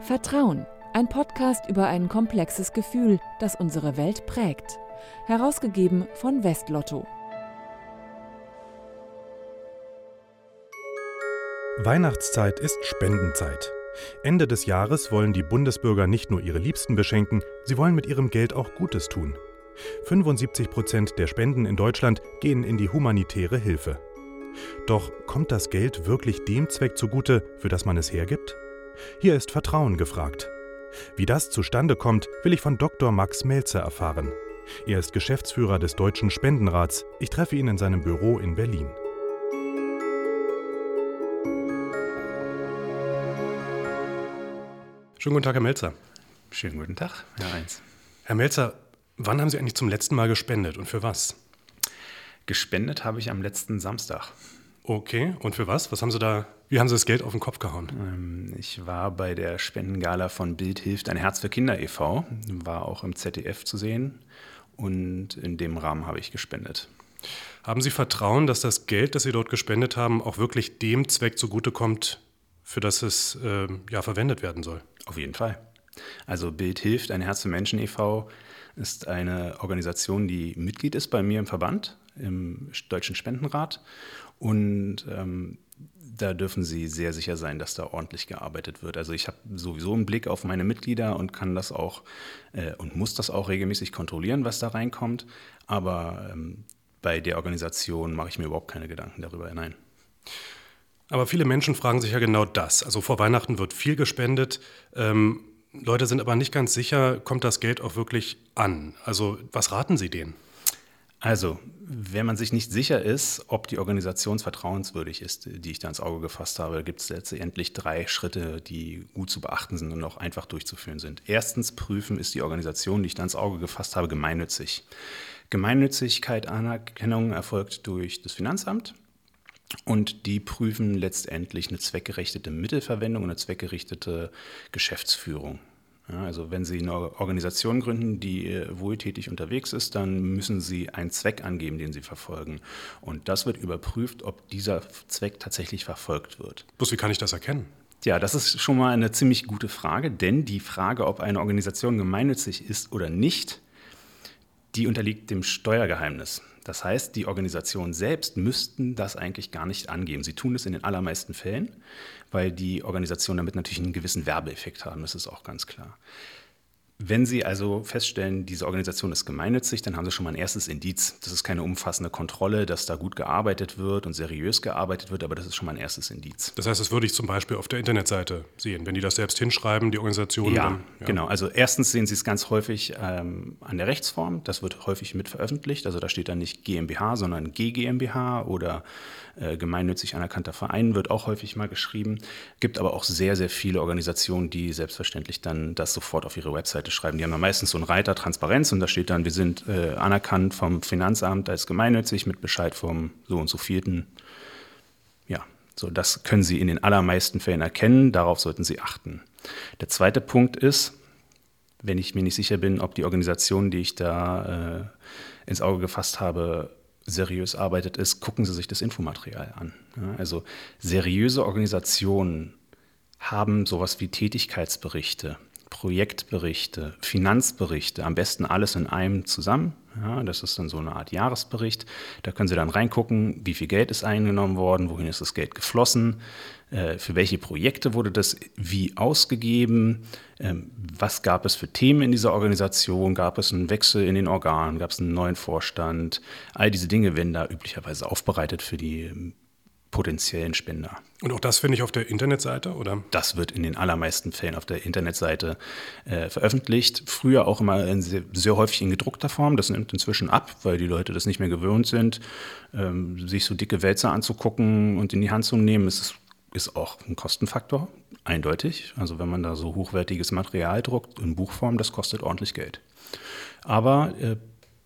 Vertrauen, ein Podcast über ein komplexes Gefühl, das unsere Welt prägt. Herausgegeben von Westlotto. Weihnachtszeit ist Spendenzeit. Ende des Jahres wollen die Bundesbürger nicht nur ihre Liebsten beschenken, sie wollen mit ihrem Geld auch Gutes tun. 75 Prozent der Spenden in Deutschland gehen in die humanitäre Hilfe. Doch kommt das Geld wirklich dem Zweck zugute, für das man es hergibt? Hier ist Vertrauen gefragt. Wie das zustande kommt, will ich von Dr. Max Melzer erfahren. Er ist Geschäftsführer des Deutschen Spendenrats. Ich treffe ihn in seinem Büro in Berlin. Schönen guten Tag, Herr Melzer. Schönen guten Tag, Herr Eins. Herr Melzer, wann haben Sie eigentlich zum letzten Mal gespendet und für was? Gespendet habe ich am letzten Samstag. Okay, und für was? Was haben Sie da, wie haben Sie das Geld auf den Kopf gehauen? Ähm, ich war bei der Spendengala von Bild hilft ein Herz für Kinder e.V., war auch im ZDF zu sehen und in dem Rahmen habe ich gespendet. Haben Sie Vertrauen, dass das Geld, das Sie dort gespendet haben, auch wirklich dem Zweck zugutekommt, für das es äh, ja, verwendet werden soll? Auf jeden Fall. Also Bild hilft ein Herz für Menschen e.V. ist eine Organisation, die Mitglied ist bei mir im Verband, im Deutschen Spendenrat und ähm, da dürfen Sie sehr sicher sein, dass da ordentlich gearbeitet wird. Also ich habe sowieso einen Blick auf meine Mitglieder und kann das auch äh, und muss das auch regelmäßig kontrollieren, was da reinkommt. Aber ähm, bei der Organisation mache ich mir überhaupt keine Gedanken darüber. Nein. Aber viele Menschen fragen sich ja genau das. Also vor Weihnachten wird viel gespendet. Ähm, Leute sind aber nicht ganz sicher, kommt das Geld auch wirklich an? Also was raten Sie denen? Also, wenn man sich nicht sicher ist, ob die Organisation vertrauenswürdig ist, die ich da ins Auge gefasst habe, gibt es letztendlich drei Schritte, die gut zu beachten sind und auch einfach durchzuführen sind. Erstens prüfen, ist die Organisation, die ich da ins Auge gefasst habe, gemeinnützig. Gemeinnützigkeit Anerkennung erfolgt durch das Finanzamt. Und die prüfen letztendlich eine zweckgerichtete Mittelverwendung und eine zweckgerichtete Geschäftsführung. Ja, also wenn Sie eine Organisation gründen, die äh, wohltätig unterwegs ist, dann müssen Sie einen Zweck angeben, den Sie verfolgen. Und das wird überprüft, ob dieser Zweck tatsächlich verfolgt wird. Bloß wie kann ich das erkennen? Ja, das ist schon mal eine ziemlich gute Frage, denn die Frage, ob eine Organisation gemeinnützig ist oder nicht, die unterliegt dem Steuergeheimnis. Das heißt, die Organisationen selbst müssten das eigentlich gar nicht angeben. Sie tun es in den allermeisten Fällen, weil die Organisationen damit natürlich einen gewissen Werbeeffekt haben, das ist auch ganz klar. Wenn Sie also feststellen, diese Organisation ist gemeinnützig, dann haben Sie schon mal ein erstes Indiz. Das ist keine umfassende Kontrolle, dass da gut gearbeitet wird und seriös gearbeitet wird, aber das ist schon mal ein erstes Indiz. Das heißt, das würde ich zum Beispiel auf der Internetseite sehen, wenn die das selbst hinschreiben, die Organisation. Ja, dann, ja. genau. Also erstens sehen Sie es ganz häufig ähm, an der Rechtsform. Das wird häufig mit veröffentlicht. Also da steht dann nicht GmbH, sondern GGmbH oder äh, gemeinnützig anerkannter Verein wird auch häufig mal geschrieben. Gibt aber auch sehr, sehr viele Organisationen, die selbstverständlich dann das sofort auf ihre Webseite schreiben. Die haben dann meistens so einen Reiter Transparenz und da steht dann, wir sind äh, anerkannt vom Finanzamt als gemeinnützig mit Bescheid vom so und so vierten. Ja, so das können Sie in den allermeisten Fällen erkennen. Darauf sollten Sie achten. Der zweite Punkt ist, wenn ich mir nicht sicher bin, ob die Organisation, die ich da äh, ins Auge gefasst habe, seriös arbeitet, ist, gucken Sie sich das Infomaterial an. Ja, also seriöse Organisationen haben sowas wie Tätigkeitsberichte, Projektberichte, Finanzberichte, am besten alles in einem zusammen. Ja, das ist dann so eine Art Jahresbericht. Da können Sie dann reingucken, wie viel Geld ist eingenommen worden, wohin ist das Geld geflossen, äh, für welche Projekte wurde das wie ausgegeben, ähm, was gab es für Themen in dieser Organisation, gab es einen Wechsel in den Organen, gab es einen neuen Vorstand. All diese Dinge werden da üblicherweise aufbereitet für die ähm, potenziellen Spender. Und auch das finde ich auf der Internetseite, oder? Das wird in den allermeisten Fällen auf der Internetseite äh, veröffentlicht. Früher auch immer sehr, sehr, häufig in gedruckter Form. Das nimmt inzwischen ab, weil die Leute das nicht mehr gewöhnt sind, ähm, sich so dicke Wälzer anzugucken und in die Hand zu nehmen. Es ist, ist auch ein Kostenfaktor, eindeutig. Also wenn man da so hochwertiges Material druckt in Buchform, das kostet ordentlich Geld. Aber äh,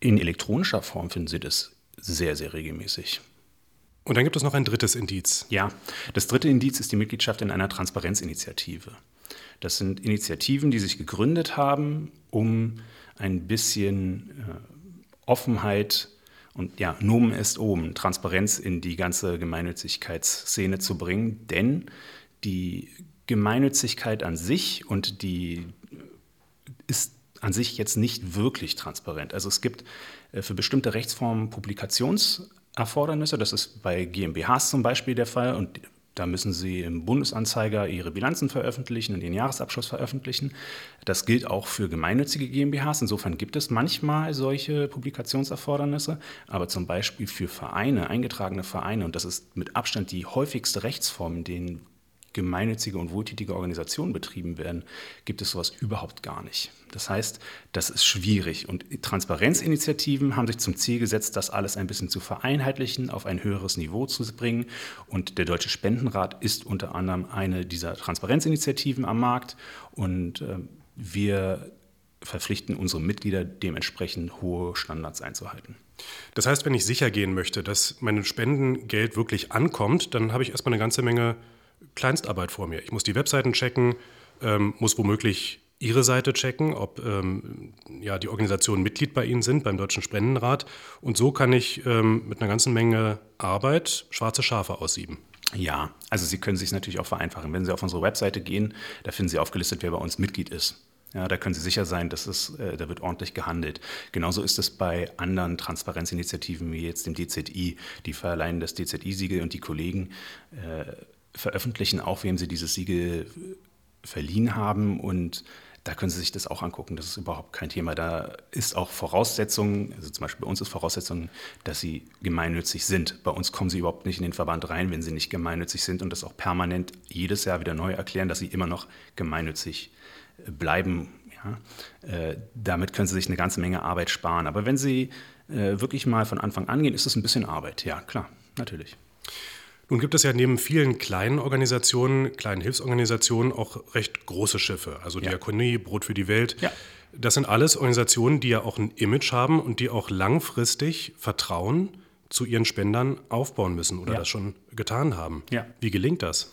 in elektronischer Form finden Sie das sehr, sehr regelmäßig. Und dann gibt es noch ein drittes Indiz. Ja, das dritte Indiz ist die Mitgliedschaft in einer Transparenzinitiative. Das sind Initiativen, die sich gegründet haben, um ein bisschen äh, Offenheit und ja, Nomen ist oben, Transparenz in die ganze Gemeinnützigkeitsszene zu bringen. Denn die Gemeinnützigkeit an sich und die ist an sich jetzt nicht wirklich transparent. Also es gibt äh, für bestimmte Rechtsformen Publikationserfordernisse. Das ist bei GmbHs zum Beispiel der Fall und da müssen Sie im Bundesanzeiger Ihre Bilanzen veröffentlichen und den Jahresabschluss veröffentlichen. Das gilt auch für gemeinnützige GmbHs. Insofern gibt es manchmal solche Publikationserfordernisse. Aber zum Beispiel für Vereine, eingetragene Vereine, und das ist mit Abstand die häufigste Rechtsform, in denen gemeinnützige und wohltätige Organisationen betrieben werden, gibt es sowas überhaupt gar nicht. Das heißt, das ist schwierig. Und Transparenzinitiativen haben sich zum Ziel gesetzt, das alles ein bisschen zu vereinheitlichen, auf ein höheres Niveau zu bringen. Und der Deutsche Spendenrat ist unter anderem eine dieser Transparenzinitiativen am Markt. Und äh, wir verpflichten unsere Mitglieder dementsprechend hohe Standards einzuhalten. Das heißt, wenn ich sicher gehen möchte, dass mein Spendengeld wirklich ankommt, dann habe ich erstmal eine ganze Menge Kleinstarbeit vor mir. Ich muss die Webseiten checken, ähm, muss womöglich Ihre Seite checken, ob ähm, ja, die Organisationen Mitglied bei Ihnen sind, beim Deutschen Spendenrat. Und so kann ich ähm, mit einer ganzen Menge Arbeit schwarze Schafe aussieben. Ja, also Sie können sich natürlich auch vereinfachen. Wenn Sie auf unsere Webseite gehen, da finden Sie aufgelistet, wer bei uns Mitglied ist. Ja, da können Sie sicher sein, dass es, äh, da wird ordentlich gehandelt. Genauso ist es bei anderen Transparenzinitiativen wie jetzt dem DZI. Die verleihen das DZI-Siegel und die Kollegen äh, veröffentlichen, auch wem sie dieses Siegel verliehen haben. Und da können Sie sich das auch angucken. Das ist überhaupt kein Thema. Da ist auch Voraussetzung, also zum Beispiel bei uns ist Voraussetzung, dass Sie gemeinnützig sind. Bei uns kommen Sie überhaupt nicht in den Verband rein, wenn Sie nicht gemeinnützig sind und das auch permanent jedes Jahr wieder neu erklären, dass Sie immer noch gemeinnützig bleiben. Ja? Äh, damit können Sie sich eine ganze Menge Arbeit sparen. Aber wenn Sie äh, wirklich mal von Anfang an gehen, ist es ein bisschen Arbeit. Ja, klar, natürlich. Nun gibt es ja neben vielen kleinen Organisationen, kleinen Hilfsorganisationen auch recht große Schiffe, also ja. Diakonie, Brot für die Welt. Ja. Das sind alles Organisationen, die ja auch ein Image haben und die auch langfristig Vertrauen zu ihren Spendern aufbauen müssen oder ja. das schon getan haben. Ja. Wie gelingt das?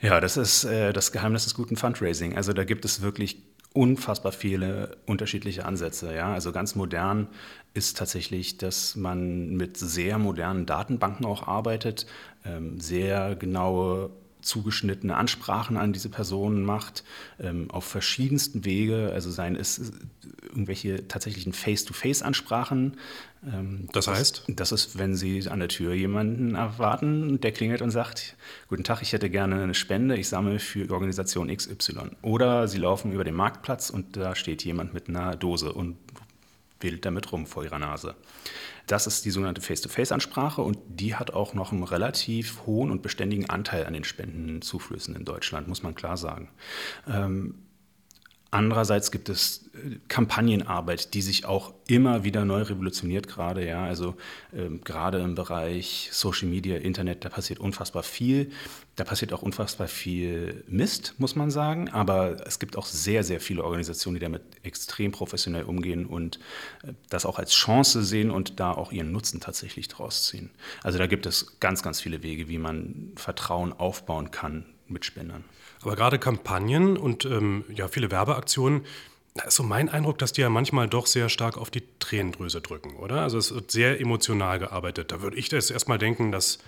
Ja, das ist äh, das Geheimnis des guten Fundraising. Also da gibt es wirklich unfassbar viele unterschiedliche Ansätze. Ja? Also ganz modern ist tatsächlich, dass man mit sehr modernen Datenbanken auch arbeitet, ähm, sehr genaue zugeschnittene Ansprachen an diese Personen macht, ähm, auf verschiedensten Wege, also seien es äh, irgendwelche tatsächlichen Face-to-Face-Ansprachen. Ähm, das heißt? Das, das ist, wenn Sie an der Tür jemanden erwarten, der klingelt und sagt, guten Tag, ich hätte gerne eine Spende, ich sammle für Organisation XY. Oder Sie laufen über den Marktplatz und da steht jemand mit einer Dose und wählt damit rum vor Ihrer Nase. Das ist die sogenannte Face-to-Face-Ansprache und die hat auch noch einen relativ hohen und beständigen Anteil an den Spendenzuflüssen in Deutschland, muss man klar sagen. Ähm, Andererseits gibt es äh, Kampagnenarbeit, die sich auch immer wieder neu revolutioniert gerade. Ja, also ähm, gerade im Bereich Social Media, Internet, da passiert unfassbar viel. Da passiert auch unfassbar viel Mist, muss man sagen. Aber es gibt auch sehr, sehr viele Organisationen, die damit extrem professionell umgehen und äh, das auch als Chance sehen und da auch ihren Nutzen tatsächlich draus ziehen. Also da gibt es ganz, ganz viele Wege, wie man Vertrauen aufbauen kann mit Spendern. Aber gerade Kampagnen und ähm, ja, viele Werbeaktionen, da ist so mein Eindruck, dass die ja manchmal doch sehr stark auf die Tränendrüse drücken, oder? Also es wird sehr emotional gearbeitet. Da würde ich das erstmal denken, das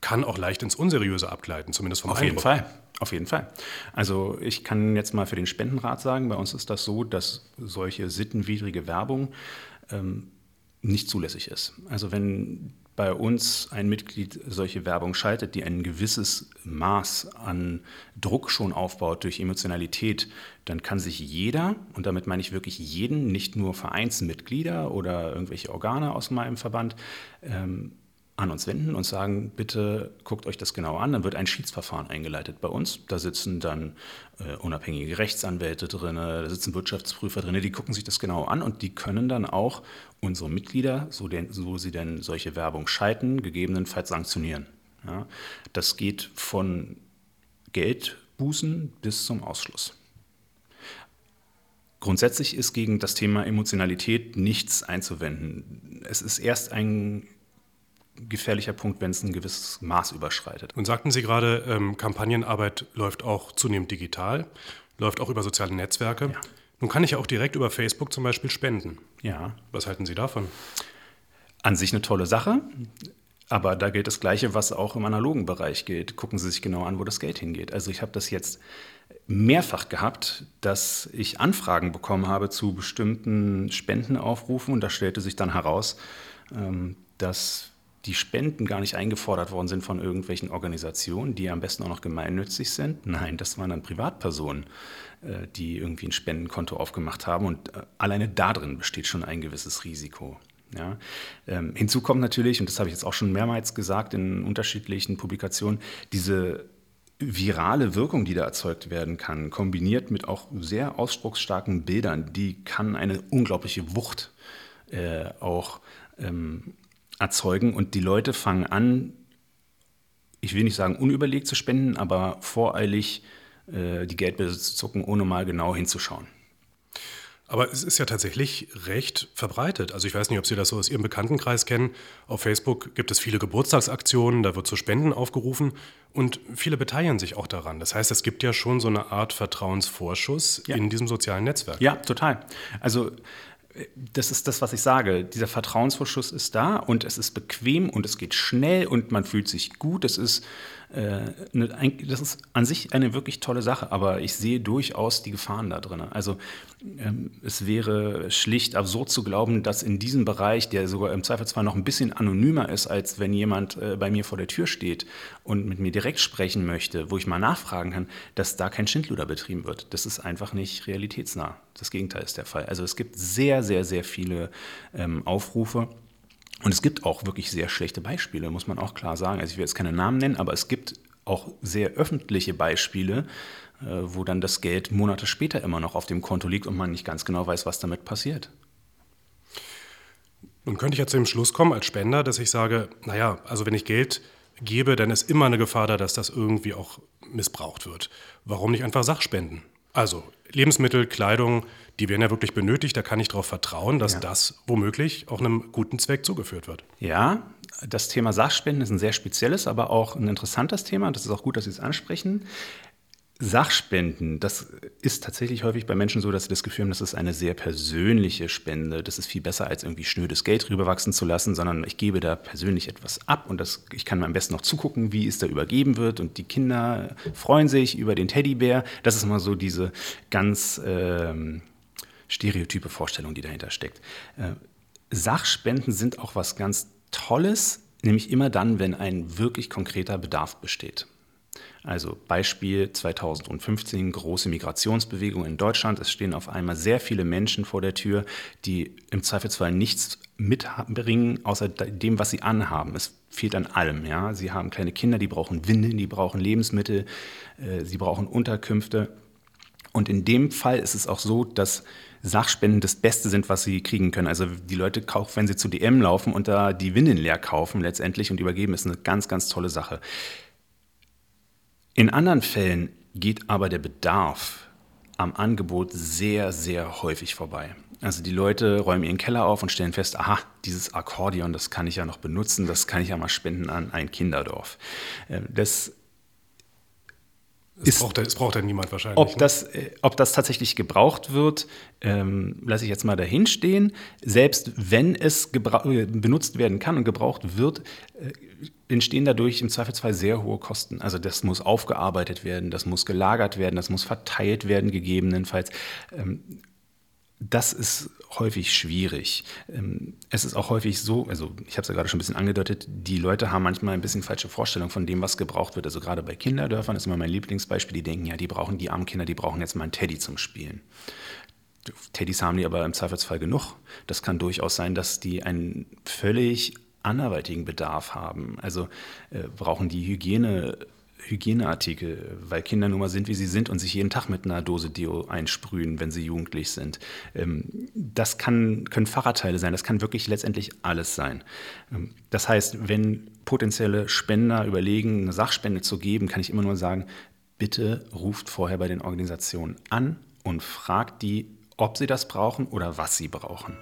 kann auch leicht ins Unseriöse abgleiten, zumindest vom Auf Eindruck. jeden Fall. Auf jeden Fall. Also ich kann jetzt mal für den Spendenrat sagen, bei uns ist das so, dass solche sittenwidrige Werbung ähm, nicht zulässig ist. Also wenn bei uns ein Mitglied solche Werbung schaltet, die ein gewisses Maß an Druck schon aufbaut durch Emotionalität, dann kann sich jeder, und damit meine ich wirklich jeden, nicht nur Vereinsmitglieder oder irgendwelche Organe aus meinem Verband, ähm, an uns wenden und sagen, bitte guckt euch das genau an. Dann wird ein Schiedsverfahren eingeleitet bei uns. Da sitzen dann äh, unabhängige Rechtsanwälte drin, da sitzen Wirtschaftsprüfer drin, die gucken sich das genau an und die können dann auch unsere Mitglieder, so, den, so sie denn solche Werbung schalten, gegebenenfalls sanktionieren. Ja, das geht von Geldbußen bis zum Ausschluss. Grundsätzlich ist gegen das Thema Emotionalität nichts einzuwenden. Es ist erst ein gefährlicher Punkt, wenn es ein gewisses Maß überschreitet. Und sagten Sie gerade, ähm, Kampagnenarbeit läuft auch zunehmend digital, läuft auch über soziale Netzwerke. Ja. Nun kann ich ja auch direkt über Facebook zum Beispiel spenden. Ja. Was halten Sie davon? An sich eine tolle Sache. Aber da gilt das Gleiche, was auch im analogen Bereich gilt. Gucken Sie sich genau an, wo das Geld hingeht. Also ich habe das jetzt mehrfach gehabt, dass ich Anfragen bekommen habe zu bestimmten Spendenaufrufen und da stellte sich dann heraus, ähm, dass die Spenden gar nicht eingefordert worden sind von irgendwelchen Organisationen, die am besten auch noch gemeinnützig sind. Nein, das waren dann Privatpersonen, äh, die irgendwie ein Spendenkonto aufgemacht haben und äh, alleine darin besteht schon ein gewisses Risiko. Ja. Ähm, hinzu kommt natürlich, und das habe ich jetzt auch schon mehrmals gesagt in unterschiedlichen Publikationen, diese virale Wirkung, die da erzeugt werden kann, kombiniert mit auch sehr ausspruchsstarken Bildern, die kann eine unglaubliche Wucht äh, auch ähm, erzeugen. Und die Leute fangen an, ich will nicht sagen unüberlegt zu spenden, aber voreilig äh, die Geldbörse zu zucken, ohne mal genau hinzuschauen. Aber es ist ja tatsächlich recht verbreitet. Also ich weiß nicht, ob Sie das so aus Ihrem Bekanntenkreis kennen. Auf Facebook gibt es viele Geburtstagsaktionen, da wird zu Spenden aufgerufen und viele beteiligen sich auch daran. Das heißt, es gibt ja schon so eine Art Vertrauensvorschuss ja. in diesem sozialen Netzwerk. Ja, total. Also das ist das, was ich sage. Dieser Vertrauensvorschuss ist da und es ist bequem und es geht schnell und man fühlt sich gut. Das ist das ist an sich eine wirklich tolle Sache, aber ich sehe durchaus die Gefahren da drin. Also ähm, es wäre schlicht absurd zu glauben, dass in diesem Bereich, der sogar im Zweifelsfall noch ein bisschen anonymer ist, als wenn jemand äh, bei mir vor der Tür steht und mit mir direkt sprechen möchte, wo ich mal nachfragen kann, dass da kein Schindluder betrieben wird. Das ist einfach nicht realitätsnah. Das Gegenteil ist der Fall. Also es gibt sehr, sehr, sehr viele ähm, Aufrufe und es gibt auch wirklich sehr schlechte Beispiele, muss man auch klar sagen. Also ich will jetzt keine Namen nennen, aber es gibt auch sehr öffentliche Beispiele, äh, wo dann das Geld Monate später immer noch auf dem Konto liegt und man nicht ganz genau weiß, was damit passiert. Nun könnte ich ja zu dem Schluss kommen als Spender, dass ich sage, naja, also wenn ich Geld gebe, dann ist immer eine Gefahr da, dass das irgendwie auch missbraucht wird. Warum nicht einfach Sachspenden? Also Lebensmittel, Kleidung, die werden ja wirklich benötigt. Da kann ich darauf vertrauen, dass ja. das womöglich auch einem guten Zweck zugeführt wird. Ja, das Thema Sachspenden ist ein sehr spezielles, aber auch ein interessantes Thema. Das ist auch gut, dass Sie es ansprechen. Sachspenden, das ist tatsächlich häufig bei Menschen so, dass sie das Gefühl haben, das ist eine sehr persönliche Spende. Das ist viel besser, als irgendwie schnödes Geld rüberwachsen zu lassen, sondern ich gebe da persönlich etwas ab und das, ich kann mir am besten noch zugucken, wie es da übergeben wird und die Kinder freuen sich über den Teddybär. Das ist immer so diese ganz ähm, stereotype Vorstellung, die dahinter steckt. Äh, Sachspenden sind auch was ganz Tolles, nämlich immer dann, wenn ein wirklich konkreter Bedarf besteht. Also Beispiel 2015, große Migrationsbewegung in Deutschland. Es stehen auf einmal sehr viele Menschen vor der Tür, die im Zweifelsfall nichts mitbringen, außer dem, was sie anhaben. Es fehlt an allem. Ja? Sie haben kleine Kinder, die brauchen Windeln, die brauchen Lebensmittel, äh, sie brauchen Unterkünfte. Und in dem Fall ist es auch so, dass Sachspenden das Beste sind, was sie kriegen können. Also die Leute kaufen, wenn sie zu DM laufen und da die Windeln leer kaufen letztendlich und übergeben, ist eine ganz, ganz tolle Sache. In anderen Fällen geht aber der Bedarf am Angebot sehr, sehr häufig vorbei. Also die Leute räumen ihren Keller auf und stellen fest, aha, dieses Akkordeon, das kann ich ja noch benutzen, das kann ich ja mal spenden an ein Kinderdorf. Äh, das ist, braucht, es braucht ja niemand wahrscheinlich. Ob, ne? das, äh, ob das tatsächlich gebraucht wird, ähm, lasse ich jetzt mal dahin stehen. Selbst wenn es äh, benutzt werden kann und gebraucht wird, äh, entstehen dadurch im Zweifelsfall sehr hohe Kosten. Also das muss aufgearbeitet werden, das muss gelagert werden, das muss verteilt werden gegebenenfalls. Ähm, das ist häufig schwierig. Ähm, es ist auch häufig so, also ich habe es ja gerade schon ein bisschen angedeutet, die Leute haben manchmal ein bisschen falsche Vorstellungen von dem, was gebraucht wird. Also gerade bei Kinderdörfern ist immer mein Lieblingsbeispiel, die denken, ja, die brauchen die armen Kinder, die brauchen jetzt mal einen Teddy zum Spielen. Teddys haben die aber im Zweifelsfall genug. Das kann durchaus sein, dass die einen völlig anderweitigen Bedarf haben. Also äh, brauchen die Hygiene Hygieneartikel, weil Kinder nun mal sind, wie sie sind und sich jeden Tag mit einer Dose Deo einsprühen, wenn sie jugendlich sind. Ähm, das kann, können Fahrradteile sein, das kann wirklich letztendlich alles sein. Ähm, das heißt, wenn potenzielle Spender überlegen, eine Sachspende zu geben, kann ich immer nur sagen, bitte ruft vorher bei den Organisationen an und fragt die, ob sie das brauchen oder was sie brauchen.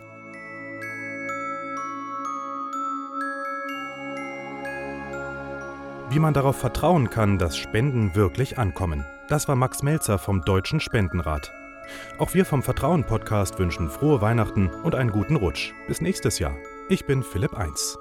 Wie man darauf vertrauen kann, dass Spenden wirklich ankommen. Das war Max Melzer vom Deutschen Spendenrat. Auch wir vom Vertrauen Podcast wünschen frohe Weihnachten und einen guten Rutsch. Bis nächstes Jahr. Ich bin Philipp 1.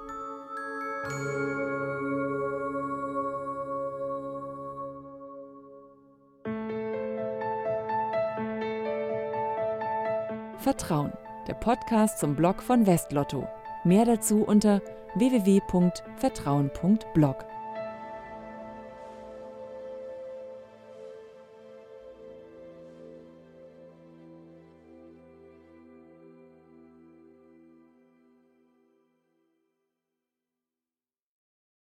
Vertrauen, der Podcast zum Blog von Westlotto. Mehr dazu unter www.vertrauen.blog.